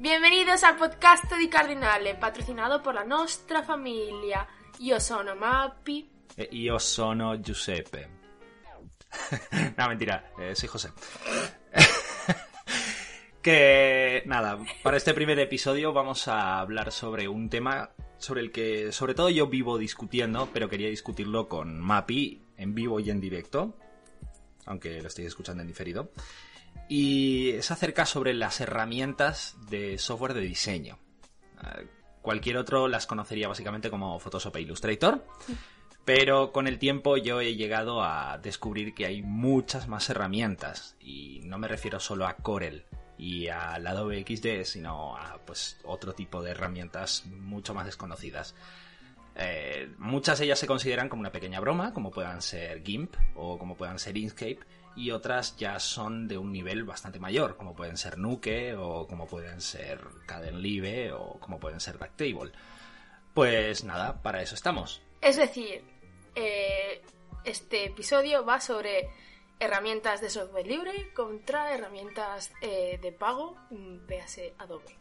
Benvenuti al podcast di Cardinale, patrocinato por la nostra famiglia. Io sono Mappi. E io sono Giuseppe. no, mentira, eh, soy José. que nada, para este primer episodio vamos a hablar sobre un tema sobre el que sobre todo yo vivo discutiendo, pero quería discutirlo con Mapi en vivo y en directo, aunque lo estéis escuchando en diferido. Y es acerca sobre las herramientas de software de diseño. Eh, Cualquier otro las conocería básicamente como Photoshop e Illustrator. Pero con el tiempo yo he llegado a descubrir que hay muchas más herramientas. Y no me refiero solo a Corel y al Adobe XD, sino a pues otro tipo de herramientas mucho más desconocidas. Eh, muchas de ellas se consideran como una pequeña broma, como puedan ser GIMP o como puedan ser Inkscape, y otras ya son de un nivel bastante mayor, como pueden ser Nuke o como pueden ser Kdenlive o como pueden ser Darktable. Pues nada, para eso estamos. Es decir, eh, este episodio va sobre herramientas de software libre contra herramientas eh, de pago, mm, véase Adobe.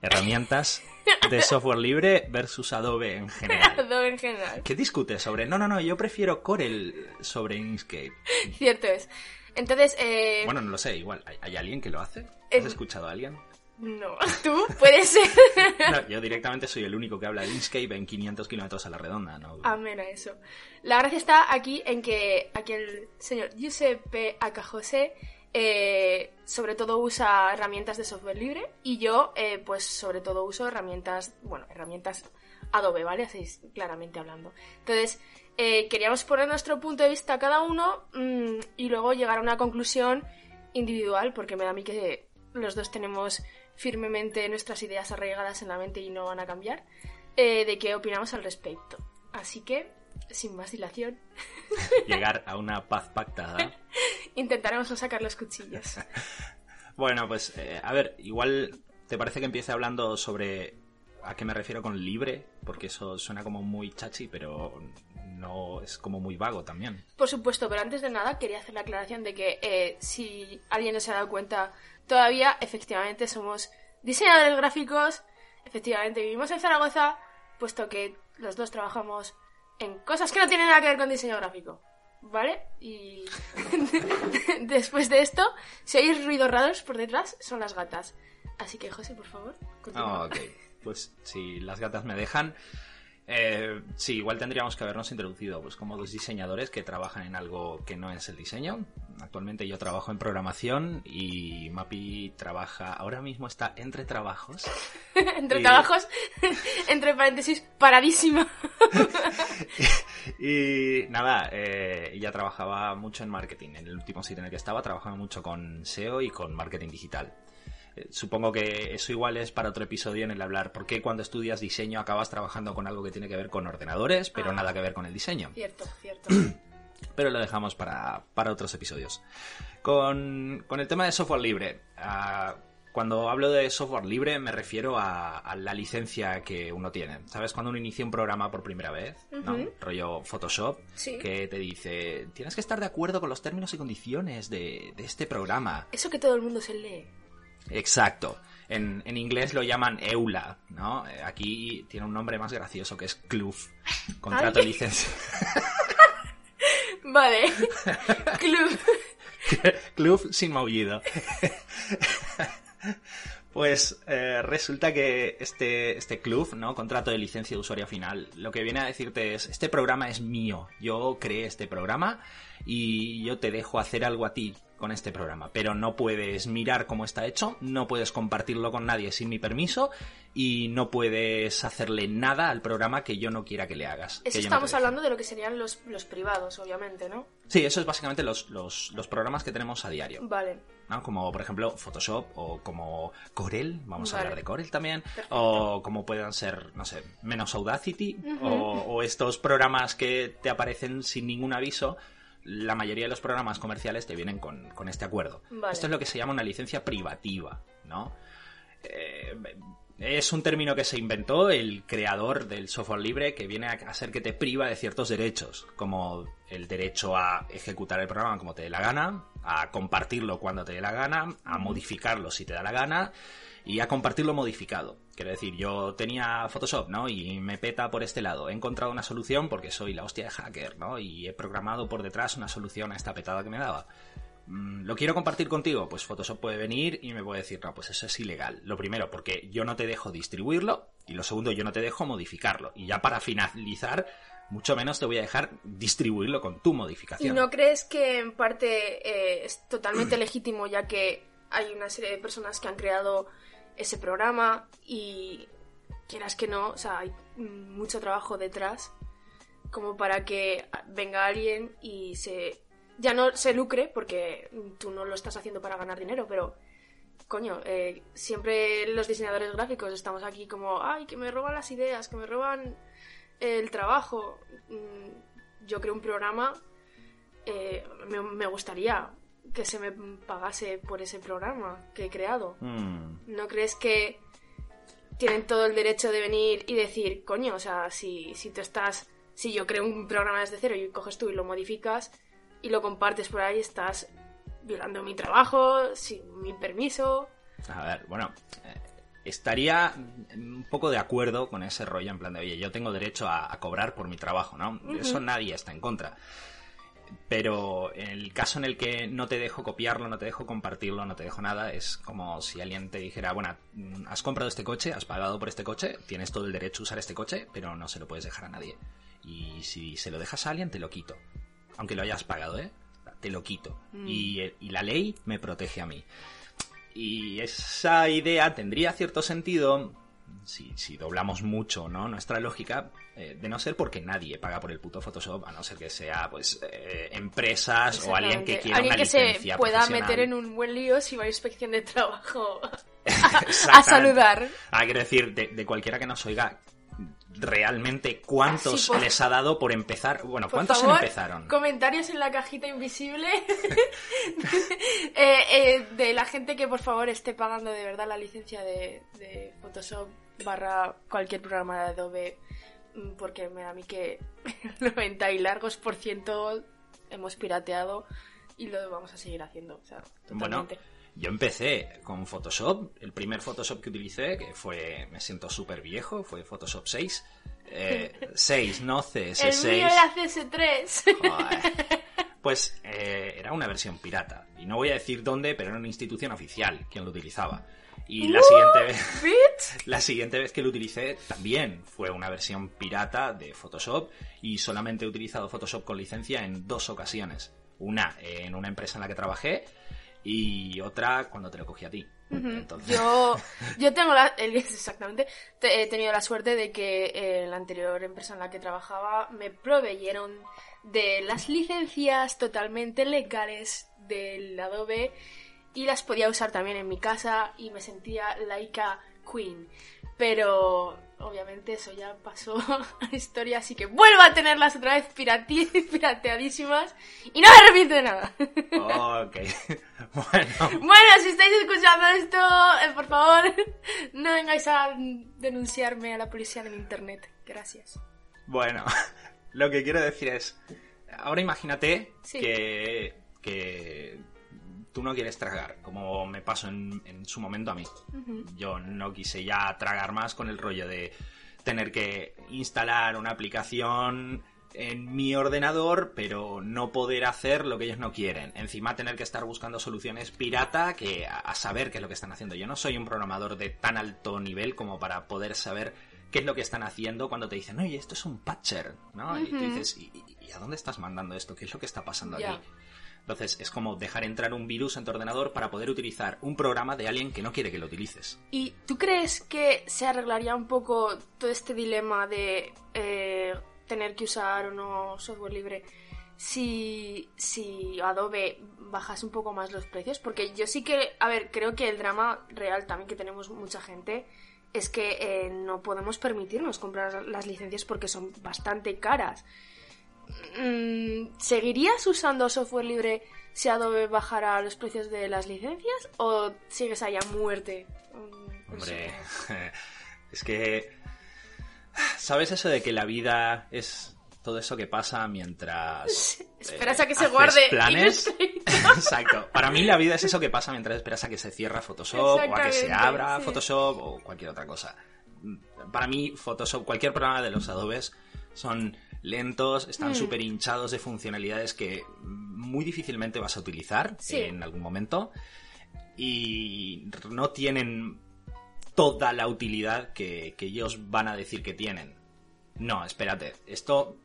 Herramientas de software libre versus Adobe en general. Adobe en general. ¿Qué discutes sobre? No, no, no, yo prefiero Corel sobre Inkscape. Cierto es. Entonces, eh, Bueno, no lo sé, igual. ¿Hay, hay alguien que lo hace? Eh, ¿Has escuchado a alguien? no, tú puedes ser. No, yo directamente soy el único que habla de Inkscape en 500 kilómetros a la redonda, ¿no? Amén a eso. La gracia está aquí en que aquí el señor Giuseppe Acajose eh, sobre todo usa herramientas de software libre y yo eh, pues sobre todo uso herramientas, bueno, herramientas Adobe, ¿vale? Así es, claramente hablando. Entonces, eh, queríamos poner nuestro punto de vista cada uno mm, y luego llegar a una conclusión individual porque me da a mí que los dos tenemos firmemente nuestras ideas arraigadas en la mente y no van a cambiar, de qué opinamos al respecto. Así que, sin más dilación, Llegar a una paz pactada. intentaremos no sacar los cuchillos. Bueno, pues, eh, a ver, igual te parece que empiece hablando sobre a qué me refiero con libre, porque eso suena como muy chachi, pero no es como muy vago también. Por supuesto, pero antes de nada quería hacer la aclaración de que eh, si alguien no se ha dado cuenta, todavía efectivamente somos diseñadores gráficos, efectivamente vivimos en Zaragoza, puesto que los dos trabajamos en cosas que no tienen nada que ver con diseño gráfico. ¿Vale? Y después de esto, si hay ruidos raros por detrás, son las gatas. Así que, José, por favor, continúa. Ah, ok. Pues si las gatas me dejan. Eh, sí, igual tendríamos que habernos introducido pues como dos diseñadores que trabajan en algo que no es el diseño. Actualmente yo trabajo en programación y Mapi trabaja, ahora mismo está entre trabajos. entre y- trabajos, entre paréntesis, paradísima. Y nada, eh, ella trabajaba mucho en marketing. En el último sitio en el que estaba trabajaba mucho con SEO y con marketing digital. Supongo que eso igual es para otro episodio en el hablar por qué cuando estudias diseño acabas trabajando con algo que tiene que ver con ordenadores, pero Ah. nada que ver con el diseño. Cierto, cierto. Pero lo dejamos para, para otros episodios. Con, con el tema de software libre. ah, cuando hablo de software libre me refiero a, a la licencia que uno tiene. ¿Sabes? Cuando uno inicia un programa por primera vez. Rollo Photoshop, Sí. que te dice, tienes que estar de acuerdo con los términos y condiciones de, de este programa. Eso que todo el mundo se lee. Exacto. En, en inglés lo llaman EULA, ¿no? Eh, Aquí tiene un nombre más gracioso que es CLUF. Contrato de licencia. Vale. Club. Club sin maullido. Pues eh, resulta que este, este club, ¿no? Contrato de licencia de usuario final, lo que viene a decirte es, este programa es mío, yo creé este programa y yo te dejo hacer algo a ti con este programa, pero no puedes mirar cómo está hecho, no puedes compartirlo con nadie sin mi permiso y no puedes hacerle nada al programa que yo no quiera que le hagas. Eso no estamos hablando de lo que serían los, los privados, obviamente, ¿no? Sí, eso es básicamente los, los, los programas que tenemos a diario. Vale. ¿no? Como por ejemplo Photoshop o como Corel, vamos a hablar de Corel también, Perfecto. o como puedan ser, no sé, menos Audacity, o, o estos programas que te aparecen sin ningún aviso. La mayoría de los programas comerciales te vienen con, con este acuerdo. Vale. Esto es lo que se llama una licencia privativa, ¿no? Eh, es un término que se inventó el creador del software libre que viene a ser que te priva de ciertos derechos, como el derecho a ejecutar el programa como te dé la gana, a compartirlo cuando te dé la gana, a modificarlo si te da la gana y a compartirlo modificado. Quiero decir, yo tenía Photoshop, ¿no? Y me peta por este lado. He encontrado una solución porque soy la hostia de hacker, ¿no? Y he programado por detrás una solución a esta petada que me daba. Mm, ¿Lo quiero compartir contigo? Pues Photoshop puede venir y me puede decir, no, pues eso es ilegal. Lo primero, porque yo no te dejo distribuirlo. Y lo segundo, yo no te dejo modificarlo. Y ya para finalizar, mucho menos te voy a dejar distribuirlo con tu modificación. ¿Y no crees que en parte eh, es totalmente legítimo ya que hay una serie de personas que han creado ese programa y quieras que no, o sea, hay mucho trabajo detrás como para que venga alguien y se ya no se lucre porque tú no lo estás haciendo para ganar dinero, pero coño, eh, siempre los diseñadores gráficos estamos aquí como, ay, que me roban las ideas, que me roban el trabajo. Mm, yo creo un programa, eh, me, gustaría que se me pagase por ese programa que he creado. Hmm. ¿No crees que tienen todo el derecho de venir y decir, coño, o sea, si, si tú estás, si yo creo un programa desde cero y coges tú y lo modificas y lo compartes por ahí, estás violando mi trabajo sin mi permiso. A ver, bueno, eh, estaría un poco de acuerdo con ese rollo en plan de, oye, yo tengo derecho a, cobrar por mi trabajo, ¿no? Eso nadie está en contra. Pero en el caso en el que no te dejo copiarlo, no te dejo compartirlo, no te dejo nada, es como si alguien te dijera, bueno, has comprado este coche, has pagado por este coche, tienes todo el derecho a usar este coche, pero no se lo puedes dejar a nadie. Y si se lo dejas a alguien, te lo quito. Aunque lo hayas pagado, ¿eh? Te lo quito. Mm. Y, y la ley me protege a mí. Y esa idea tendría cierto sentido si, si, doblamos mucho ¿no? nuestra lógica, eh, de no ser porque nadie paga por el puto Photoshop, a no ser que sea pues eh, empresas o alguien que quiera alguien que se pueda meter en un buen lío si va a inspección de trabajo a saludar. Ah, quiero decir, de, de, cualquiera que nos oiga, realmente cuántos les ha dado por empezar. Bueno, ¿cuántos empezaron? Comentarios en la cajita invisible eh, eh, de la gente que por favor esté pagando de verdad la licencia de, Photoshop barra cualquier programa de Adobe mm, porque me da a mí que 90 y largos por ciento hemos pirateado y lo vamos a seguir haciendo. O sea, totalmente. Yo empecé con Photoshop, el primer Photoshop que utilicé, que fue, me siento súper viejo, fue Photoshop 6. 6, eh, no CS6. El mío era CS3. Pues eh, era una versión pirata. Y no voy a decir dónde, pero era una institución oficial quien lo utilizaba. Y la siguiente vez, la siguiente vez que lo utilicé también fue una versión pirata de Photoshop y solamente he utilizado Photoshop con licencia en dos ocasiones. Una en una empresa en la que trabajé y otra cuando te lo cogí a ti. Yo, yo tengo la, exactamente, he tenido la suerte de que eh, la anterior empresa en la que trabajaba me proveyeron de las licencias totalmente legales del Adobe y las podía usar también en mi casa y me sentía laica queen. Pero obviamente eso ya pasó a historia, así que vuelvo a tenerlas otra vez pirateadísimas y no me arrepiento de nada. ok, bueno. Bueno, si estáis escuchando esto, eh, por favor, no vengáis a denunciarme a la policía en internet. Gracias. Bueno, lo que quiero decir es, ahora imagínate que, que tú no quieres tragar, como me pasó en, su momento a mí. Yo no quise ya tragar más con el rollo de tener que instalar una aplicación en mi ordenador, pero no poder hacer lo que ellos no quieren. Encima tener que estar buscando soluciones pirata que a, saber qué es lo que están haciendo. Yo no soy un programador de tan alto nivel como para poder saber qué es lo que están haciendo cuando te dicen, oye, esto es un patcher, ¿no? Y tú dices, ¿y, a dónde estás mandando esto? ¿Qué es lo que está pasando aquí? Entonces es como dejar entrar un virus en tu ordenador para poder utilizar un programa de alguien que no quiere que lo utilices. ¿Y tú crees que se arreglaría un poco todo este dilema de eh, tener que usar o no software libre si, si Adobe bajase un poco más los precios? Porque yo sí que, a ver, creo que el drama real también que tenemos mucha gente es que eh, no podemos permitirnos comprar las licencias porque son bastante caras. Mm, ¿seguirías usando software libre si Adobe bajara los precios de las licencias o sigues ahí a muerte? Mm. Hombre, es que... ¿Sabes eso de que la vida es todo eso que pasa mientras... esperas a que se guarde. Planes. Exacto. Para mí la vida es eso que pasa mientras esperas a que se cierra Photoshop o a que se abra Photoshop o cualquier otra cosa. Para mí Photoshop, cualquier programa de los Adobes son lentos, están mm. súper hinchados de funcionalidades que muy difícilmente vas a utilizar en algún momento y no tienen toda la utilidad que, que ellos van a decir que tienen. No, espérate, esto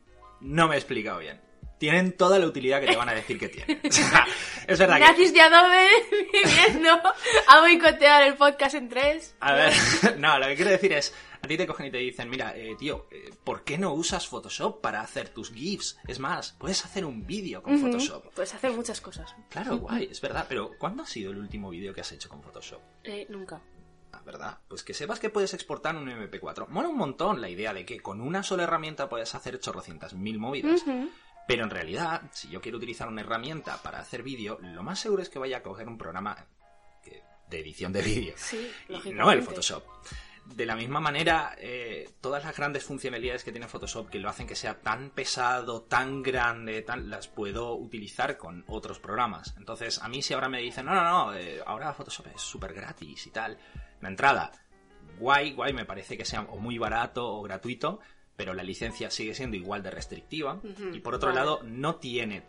no me he explicado bien tienen toda la utilidad que te van a decir que tienen. es verdad Gracias de Adobe viendo a boicotear el podcast en tres. A ver, no, lo que quiero decir es, a ti te cogen y te dicen, mira, eh, tío, eh, ¿por qué no usas Photoshop para hacer tus GIFs? Es más, puedes hacer un vídeo con Photoshop. Puedes hacer muchas cosas. Claro, guay, es verdad, pero ¿cuándo ha sido el último vídeo que has hecho con Photoshop? Eh, nunca. Ah, ¿verdad? Pues que sepas que puedes exportar un MP4. Mola un montón la idea de que con una sola herramienta puedes hacer chorrocientas mil movidas. Pero en realidad, si yo quiero utilizar una herramienta para hacer vídeo, lo más seguro es que vaya a coger un programa de edición de vídeo. Sí, y no el Photoshop. De la misma manera, eh, todas las grandes funcionalidades que tiene Photoshop que lo hacen que sea tan pesado, tan grande, tan, las puedo utilizar con otros programas. Entonces, a mí si ahora me dicen, no, no, no, eh, ahora Photoshop es súper gratis y tal, la entrada, guay, guay, me parece que sea o muy barato o gratuito, pero la licencia sigue siendo igual de restrictiva. y por otro lado, no tiene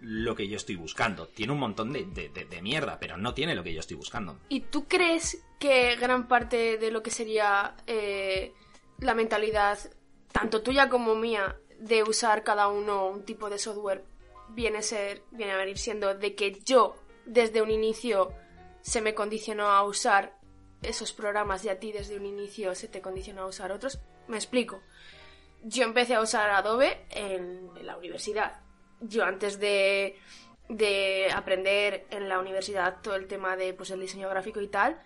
lo que yo estoy buscando. Tiene un montón de, de, mierda, pero no tiene lo que yo estoy buscando. ¿Y tú crees que gran parte de lo que sería eh, la mentalidad, tanto tuya como mía, de usar cada uno un tipo de software, viene a, ser, viene a venir siendo de que yo, desde un inicio, se me condicionó a usar esos programas y a ti desde un inicio se te condicionó a usar otros? Me explico yo empecé a usar Adobe en, la universidad. Yo antes de, aprender en la universidad todo el tema de pues, el diseño gráfico y tal,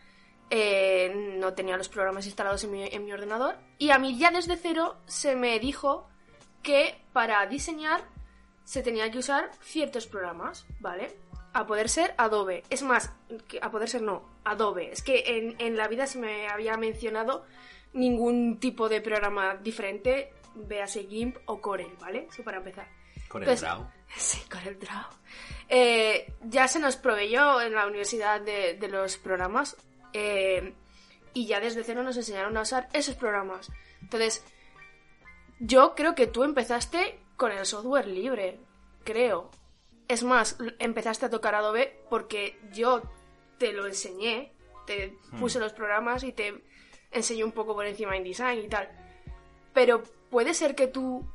eh, no tenía los programas instalados en mi, en mi ordenador. Y a mí ya desde cero se me dijo que para diseñar se tenía que usar ciertos programas, ¿vale? A poder ser Adobe. Es más, a poder ser no, Adobe. Es que en, en la vida se me había mencionado ningún tipo de programa diferente véase GIMP o Corel, ¿vale? Eso para empezar. Corel Draw. Sí, Corel Draw. Eh, ya se nos proveyó en la universidad de, los programas eh, y ya desde cero nos enseñaron a usar esos programas. Entonces, yo creo que tú empezaste con el software libre, creo. Es más, empezaste a tocar Adobe porque yo te lo enseñé, te puse hmm. los programas y te enseñé un poco por encima InDesign y tal. Pero puede ser que tú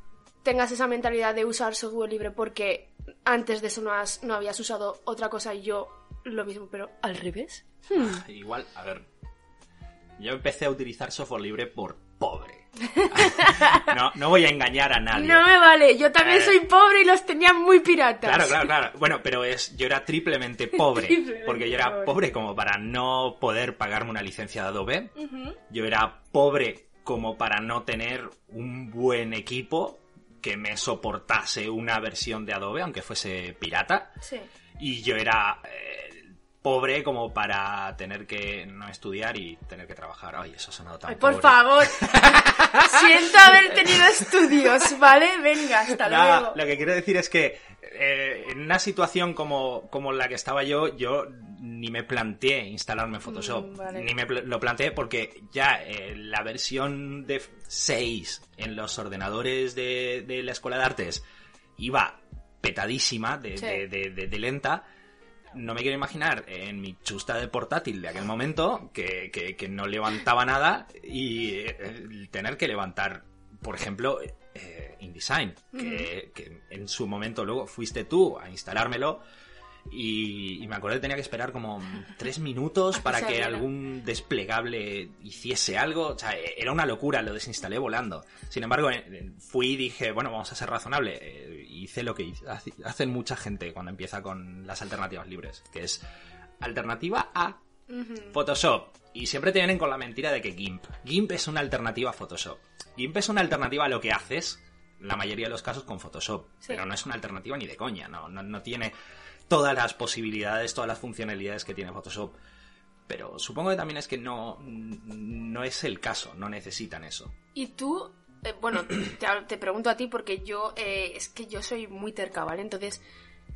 tengas esa mentalidad de usar software libre porque antes de eso no, has, no habías usado otra cosa y yo lo mismo, pero al revés. Hmm. Igual, a ver. Yo empecé a utilizar software libre por pobre. no, no voy a engañar a nadie. No me vale, yo también soy pobre y los tenía muy piratas. Claro, claro, claro. Bueno, pero es, yo era triplemente pobre. porque yo era pobre. como para no poder pagarme una licencia de Adobe. Yo era pobre como para no tener un buen equipo que me soportase una versión de Adobe, aunque fuese pirata. Sí. Y yo era eh, pobre como para tener que no estudiar y tener que trabajar. Ay, eso ha sonado tan Ay, por favor. Siento haber tenido estudios, ¿vale? Venga, hasta luego. Lo que quiero decir es que eh, en una situación como, como la que estaba yo, yo ni me planteé instalarme Photoshop. Mm, ni me lo planteé porque ya eh, la versión de 6 en los ordenadores de, de, la Escuela de Artes iba petadísima de, de, lenta. No me quiero imaginar en mi chusta de portátil de aquel momento que, que, no levantaba nada y eh, tener que levantar, por ejemplo, eh, InDesign, que, que, en su momento luego fuiste tú a instalármelo y, me acuerdo que tenía que esperar como tres minutos para que algún desplegable hiciese algo. O sea, e-, era una locura, lo desinstalé volando. Sin embargo, eh, fui y dije, bueno, vamos a ser razonable. Eh, hice lo que hacen mucha gente cuando empieza con las alternativas libres, que es alternativa a Photoshop. Y siempre te vienen con la mentira de que GIMP. GIMP es una alternativa a Photoshop. GIMP es una alternativa a lo que haces, la mayoría de los casos, con Photoshop. Pero no es una alternativa ni de coña, no, no, no tiene todas las posibilidades, todas las funcionalidades que tiene Photoshop. pero supongo que también es que no, no es el caso, no necesitan eso. Y tú, eh, bueno, te, pregunto a ti porque yo, eh, es que yo soy muy terca, ¿vale? Entonces,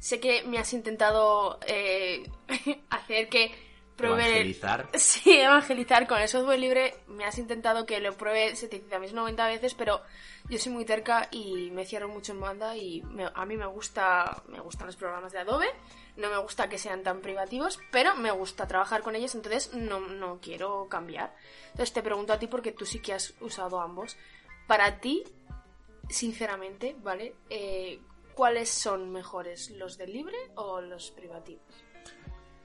sé que me has intentado eh, hacer que pruebe... Evangelizar. Sí, evangelizar. Con el software libre. Me has intentado que lo pruebe 790 veces, pero yo soy muy terca y me cierro mucho en banda y a mí me gusta me gustan los programas de Adobe. No me gusta que sean tan privativos pero me gusta trabajar con ellos entonces no, no quiero cambiar. Entonces te pregunto a ti porque tú sí que has usado ambos. Para ti sinceramente vale eh, cuáles son mejores los de libre o los privativos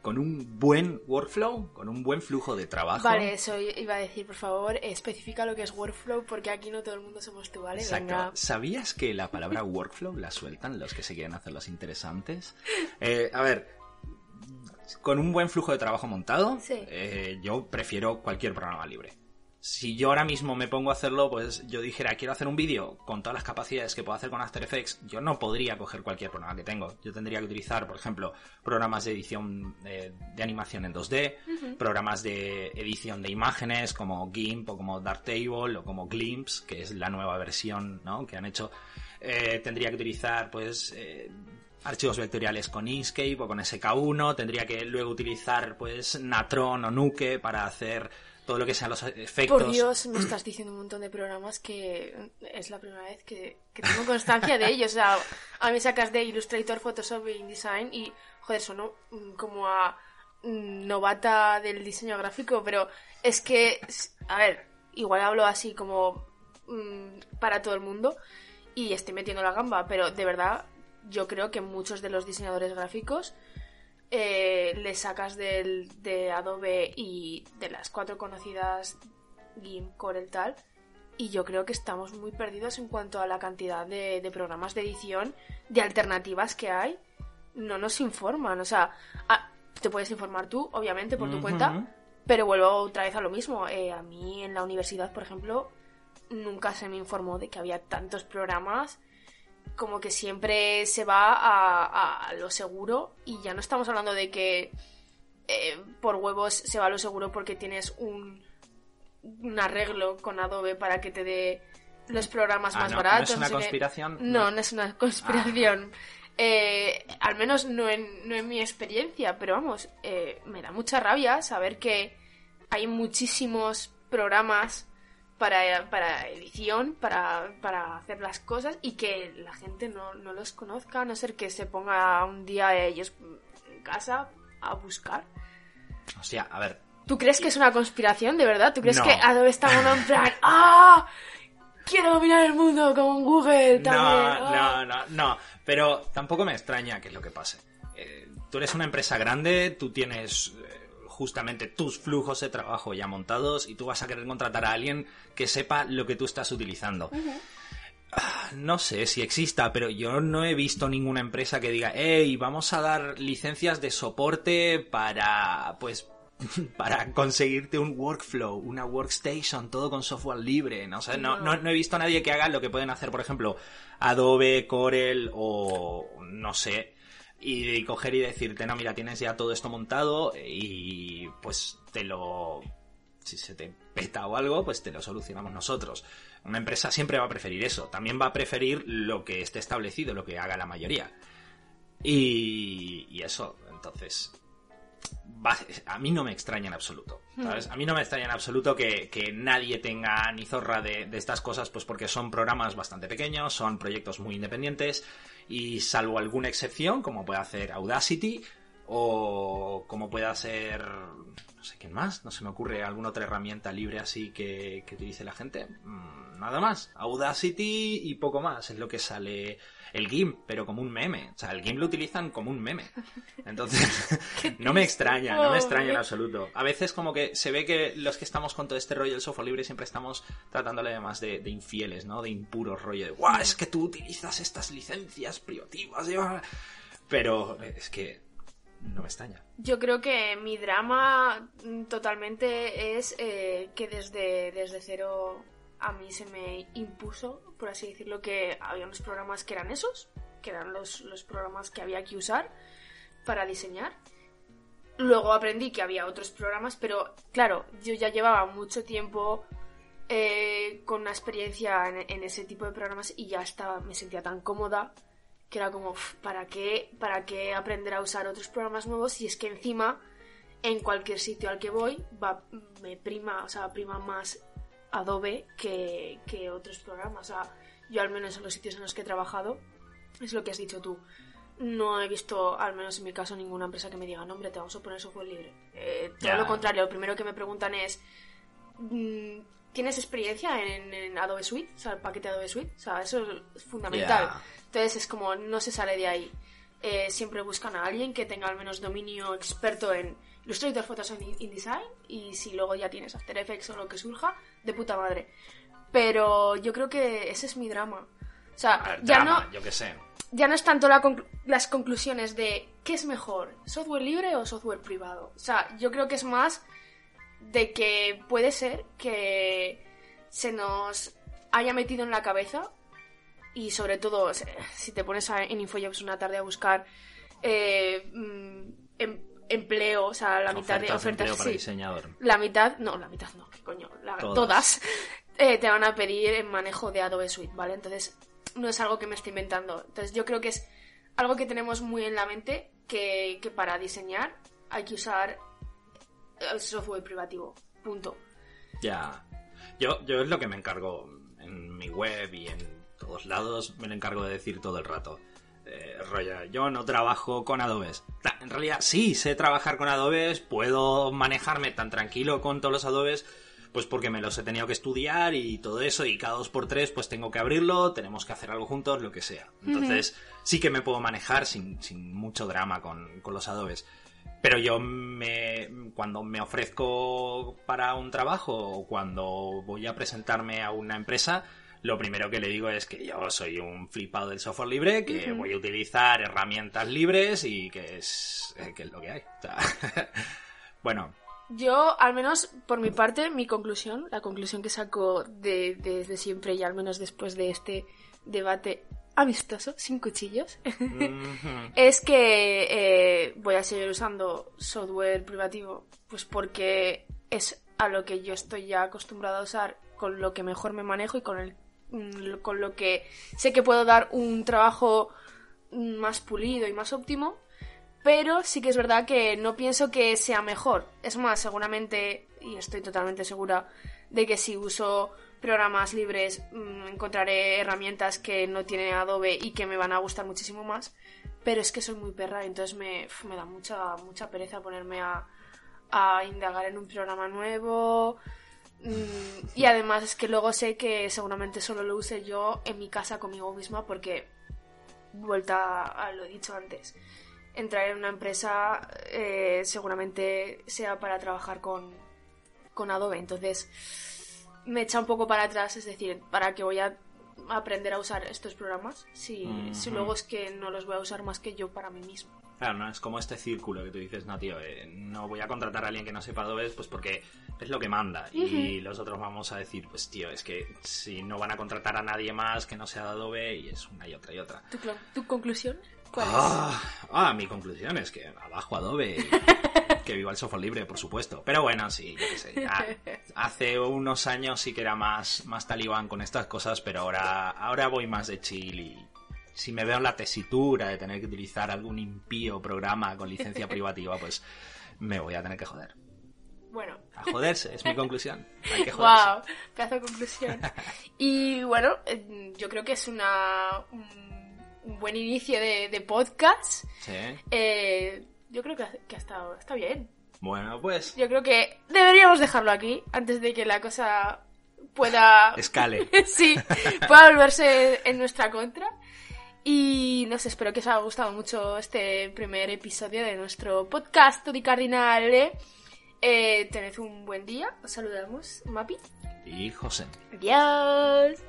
con un buen workflow, con un buen flujo de trabajo. Vale, eso iba a decir, por favor, especifica lo que es workflow porque aquí no todo el mundo somos tú, ¿vale? Exacto. ¿Sabías que la palabra workflow la sueltan los que se quieren hacer los interesantes? Eh, a ver, con un buen flujo de trabajo montado, eh, yo prefiero cualquier programa libre si yo ahora mismo me pongo a hacerlo, pues yo dijera, quiero hacer un vídeo con todas las capacidades que puedo hacer con After Effects, yo no podría coger cualquier programa que tengo. Yo tendría que utilizar, por ejemplo, programas de edición eh, de animación en 2D, programas de edición de imágenes como GIMP o como Darktable o como Glimpse, que es la nueva versión ¿no? que han hecho. Eh, tendría que utilizar, pues, eh, archivos vectoriales con Inkscape o con SK1, tendría que luego utilizar, pues, Natron o Nuke para hacer todo lo que sean los efectos. Por Dios, me estás diciendo un montón de programas que es la primera vez que, tengo constancia de ellos. O sea, a mí sacas de Illustrator, Photoshop y InDesign y, joder, sonó mm, como a mm, novata del diseño gráfico, pero es que, a ver, igual hablo así como mm, para todo el mundo y estoy metiendo la gamba, pero de verdad yo creo que muchos de los diseñadores gráficos eh, le sacas del, de Adobe y de las cuatro conocidas GIMP, Corel tal, y yo creo que estamos muy perdidos en cuanto a la cantidad de, programas de edición, de alternativas que hay. No nos informan, o sea, te puedes informar tú, obviamente, por tu cuenta, pero vuelvo otra vez a lo mismo. Eh, a mí en la universidad, por ejemplo, nunca se me informó de que había tantos programas como que siempre se va a, lo seguro y ya no estamos hablando de que eh, por huevos se va a lo seguro porque tienes un, un arreglo con Adobe para que te dé los programas ah, más baratos. ¿No es una conspiración? No, no, es una conspiración. Eh, al menos no en, no en mi experiencia, pero vamos, eh, me da mucha rabia saber que hay muchísimos programas para, para edición, para, para, hacer las cosas y que la gente no, no, los conozca, a no ser que se ponga un día ellos en casa a buscar. O sea, a ver. ¿Tú crees que es una conspiración, de verdad? ¿Tú crees que Adobe está en plan, ¡ah! Quiero dominar el mundo como Google también. No, no, no, no. Pero tampoco me extraña que es lo que pase. Eh, tú eres una empresa grande, tú tienes justamente tus flujos de trabajo ya montados y tú vas a querer contratar a alguien que sepa lo que tú estás utilizando. Ah, no sé si exista, pero yo no he visto ninguna empresa que diga, hey, vamos a dar licencias de soporte para, pues, para conseguirte un workflow, una workstation, todo con software libre. ¿no? no, no, he visto a nadie que haga lo que pueden hacer, por ejemplo, Adobe, Corel o, no sé, y coger y decirte, no, mira, tienes ya todo esto montado y pues te lo... Si se te peta o algo, pues te lo solucionamos nosotros. Una empresa siempre va a preferir eso. También va a preferir lo que esté establecido, lo que haga la mayoría. Y, y eso, entonces, a mí no me extraña en absoluto. ¿sabes? A mí no me extraña en absoluto que, nadie tenga ni zorra de, de, estas cosas, pues porque son programas bastante pequeños, son proyectos muy independientes y salvo alguna excepción, como puede hacer Audacity o como pueda ser, no sé quién más, no se me ocurre alguna otra herramienta libre así que, que utilice la gente. Mm, nada más, Audacity y poco más es lo que sale el GIMP, pero como un meme. O sea, el GIMP lo utilizan como un meme. Entonces, no me extraña, no me extraña en absoluto. A veces como que se ve que los que estamos con todo este rollo del software libre siempre estamos tratándole además de, de infieles, ¿no? De impuros rollo de, guau, es que tú utilizas estas licencias privativas. Pero es que no me extraña. Yo creo que mi drama totalmente es eh, que desde, desde cero a mí se me impuso, por así decirlo, que había unos programas que eran esos, que eran los, programas que había que usar para diseñar. Luego aprendí que había otros programas, pero claro, yo ya llevaba mucho tiempo eh, con una experiencia en, en ese tipo de programas y ya estaba, me sentía tan cómoda que era como, "Uf, ¿para qué, ¿para qué aprender a usar otros programas nuevos si es que encima en cualquier sitio al que voy va, me prima, o sea, prima más Adobe que, que otros programas? O sea, yo al menos en los sitios en los que he trabajado, es lo que has dicho tú, no he visto, al menos en mi caso, ninguna empresa que me diga, no, hombre, te vamos a poner software libre. Eh, todo lo contrario, lo primero que me preguntan es, mm, ¿tienes experiencia en, en Adobe Suite? O sea, el paquete Adobe Suite. O sea, eso es fundamental. Ya. Entonces es como, no se sale de ahí. Eh, siempre buscan a alguien que tenga al menos dominio experto en Illustrator, Photoshop InDesign. Y si luego ya tienes After Effects o lo que surja, de puta madre. Pero yo creo que ese es mi drama. O sea, ver, ya drama, no yo qué sé. ya no es tanto la conclu- las conclusiones de qué es mejor, software libre o software privado. O sea, yo creo que es más de que puede ser que se nos haya metido en la cabeza y sobre todo si te pones a- en InfoJobs una tarde a buscar eh, mm, em- empleo, o sea, la mitad de Ofertas para sí, diseñador. la mitad, no, la mitad no, qué coño, la- Todas. todas, eh, te van a pedir el manejo de Adobe Suite, ¿vale? Entonces, no es algo que me estoy inventando. Entonces, yo creo que es algo que tenemos muy en la mente que, que para diseñar hay que usar software privativo. Punto. Ya. Yo, yo es lo que me encargo en mi web y en todos lados, me lo encargo de decir todo el rato. Eh, rollo, yo no trabajo con Adobes. En realidad, sí, sé trabajar con Adobes, puedo manejarme tan tranquilo con todos los Adobes, pues porque me los he tenido que estudiar y todo eso, y cada dos por tres, pues tengo que abrirlo, tenemos que hacer algo juntos, lo que sea. Entonces, sí que me puedo manejar sin, sin mucho drama con, con los Adobes. Pero yo me, cuando me ofrezco para un trabajo o cuando voy a presentarme a una empresa, lo primero que le digo es que yo soy un flipado del software libre, que voy a utilizar herramientas libres y que es, eh, que es lo que hay. O sea, bueno, Yo, al menos por mi parte, mi conclusión, la conclusión que saco de- desde siempre y al menos después de este debate amistoso, sin cuchillos, es que eh, voy a seguir usando software privativo, pues porque es a lo que yo estoy ya acostumbrada a usar, con lo que mejor me manejo y con el mm, con lo que sé que puedo dar un trabajo más pulido y más óptimo, pero sí que es verdad que no pienso que sea mejor. Es más, seguramente, y estoy totalmente segura de que si uso programas libres mm, encontraré herramientas que no tiene Adobe y que me van a gustar muchísimo más. Pero es que soy muy perra, entonces me, me da mucha, mucha pereza ponerme a, a indagar en un programa nuevo. Mm, y además es que luego sé que seguramente solo lo use yo en mi casa conmigo misma porque, vuelta a lo dicho antes, entrar en una empresa eh, seguramente sea para trabajar con, con Adobe. Entonces me echa un poco para atrás, es decir, ¿para qué voy a aprender a usar estos programas si, si Ujú. luego es que no los voy a usar más que yo para mí mismo? Claro, no es como este círculo que tú dices, no, tío, eh, no voy a contratar a alguien que no sepa Adobe, pues porque es lo que manda. Y los otros vamos a decir, pues tío, es que si no van a contratar a nadie más que no sea Adobe, y es una y otra y otra. ¿Tu, tu conclusión? ¿Cuál es? Ah, ah, mi conclusión es que abajo Adobe. Que viva el software libre, por supuesto. Pero bueno, sí, yo qué sé. ya hace unos años sí que era más, más talibán con estas cosas, pero ahora, ahora voy más de chill y si me veo en la tesitura de tener que utilizar algún impío programa con licencia privativa, pues me voy a tener que joder. Bueno, A joderse, es mi conclusión. Hay que joderse. wow, pedazo de conclusión. Y bueno, eh, yo creo que es una un, un buen inicio de, de podcast. Sí. Eh, yo creo que, ha- que ha estado, está bien. Bueno, pues Yo creo que deberíamos dejarlo aquí antes de que la cosa pueda escale. sí, pueda volverse en nuestra contra. Y no sé, espero que os haya gustado mucho este primer episodio de nuestro podcast Tutti Cardinale. Eh, tened un buen día, os saludamos, Mapi. Y José. Adiós.